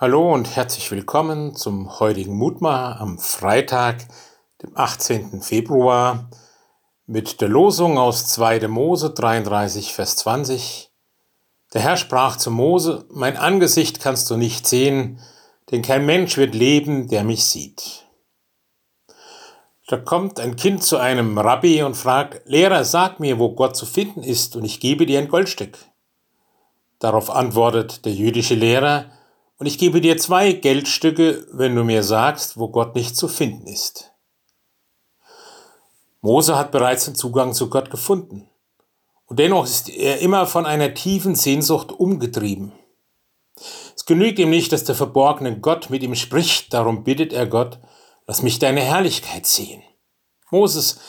Hallo und herzlich willkommen zum heutigen Mutmacher am Freitag, dem 18. Februar, mit der Losung aus 2. Mose 33, Vers 20. Der Herr sprach zu Mose, mein Angesicht kannst du nicht sehen, denn kein Mensch wird leben, der mich sieht. Da kommt ein Kind zu einem Rabbi und fragt, Lehrer, sag mir, wo Gott zu finden ist, und ich gebe dir ein Goldstück. Darauf antwortet der jüdische Lehrer, und ich gebe dir zwei Geldstücke, wenn du mir sagst, wo Gott nicht zu finden ist. Mose hat bereits den Zugang zu Gott gefunden. Und dennoch ist er immer von einer tiefen Sehnsucht umgetrieben. Es genügt ihm nicht, dass der verborgene Gott mit ihm spricht, darum bittet er Gott, lass mich deine Herrlichkeit sehen. Moses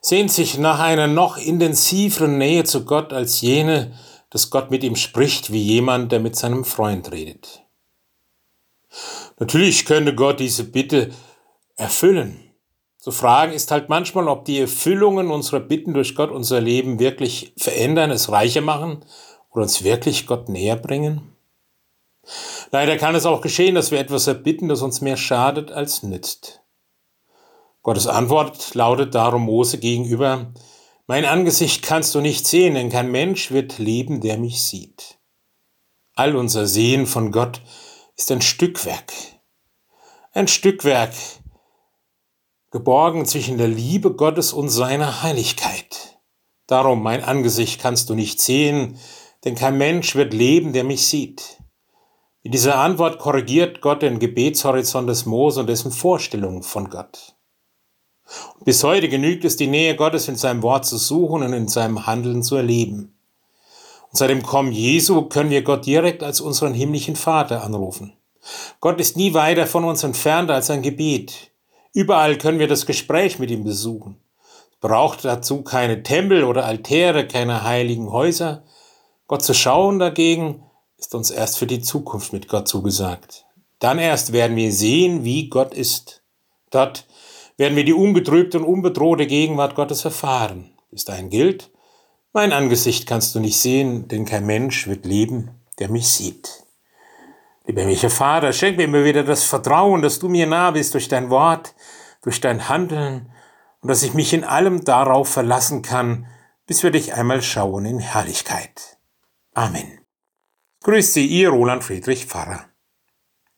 sehnt sich nach einer noch intensiveren Nähe zu Gott als jene, dass Gott mit ihm spricht wie jemand, der mit seinem Freund redet. Natürlich könnte Gott diese Bitte erfüllen. Zu fragen ist halt manchmal, ob die Erfüllungen unserer Bitten durch Gott unser Leben wirklich verändern, es reicher machen oder uns wirklich Gott näher bringen. Leider kann es auch geschehen, dass wir etwas erbitten, das uns mehr schadet als nützt. Gottes Antwort lautet darum Mose gegenüber, mein Angesicht kannst du nicht sehen, denn kein Mensch wird leben, der mich sieht. All unser Sehen von Gott ist ein Stückwerk. Ein Stückwerk, geborgen zwischen der Liebe Gottes und seiner Heiligkeit. Darum, mein Angesicht kannst du nicht sehen, denn kein Mensch wird leben, der mich sieht. Mit dieser Antwort korrigiert Gott den Gebetshorizont des Mose und dessen Vorstellungen von Gott. Und bis heute genügt es, die Nähe Gottes in seinem Wort zu suchen und in seinem Handeln zu erleben. Seit dem Kommen Jesu können wir Gott direkt als unseren himmlischen Vater anrufen. Gott ist nie weiter von uns entfernt als ein Gebet. Überall können wir das Gespräch mit ihm besuchen. Es braucht dazu keine Tempel oder Altäre, keine heiligen Häuser. Gott zu schauen dagegen ist uns erst für die Zukunft mit Gott zugesagt. Dann erst werden wir sehen, wie Gott ist. Dort werden wir die ungetrübte und unbedrohte Gegenwart Gottes erfahren. Bis dahin gilt, mein Angesicht kannst du nicht sehen, denn kein Mensch wird leben, der mich sieht. Lieber himmlischer Vater, schenk mir immer wieder das Vertrauen, dass du mir nah bist durch dein Wort, durch dein Handeln und dass ich mich in allem darauf verlassen kann, bis wir dich einmal schauen in Herrlichkeit. Amen. Grüß Sie, Ihr Roland Friedrich Pfarrer.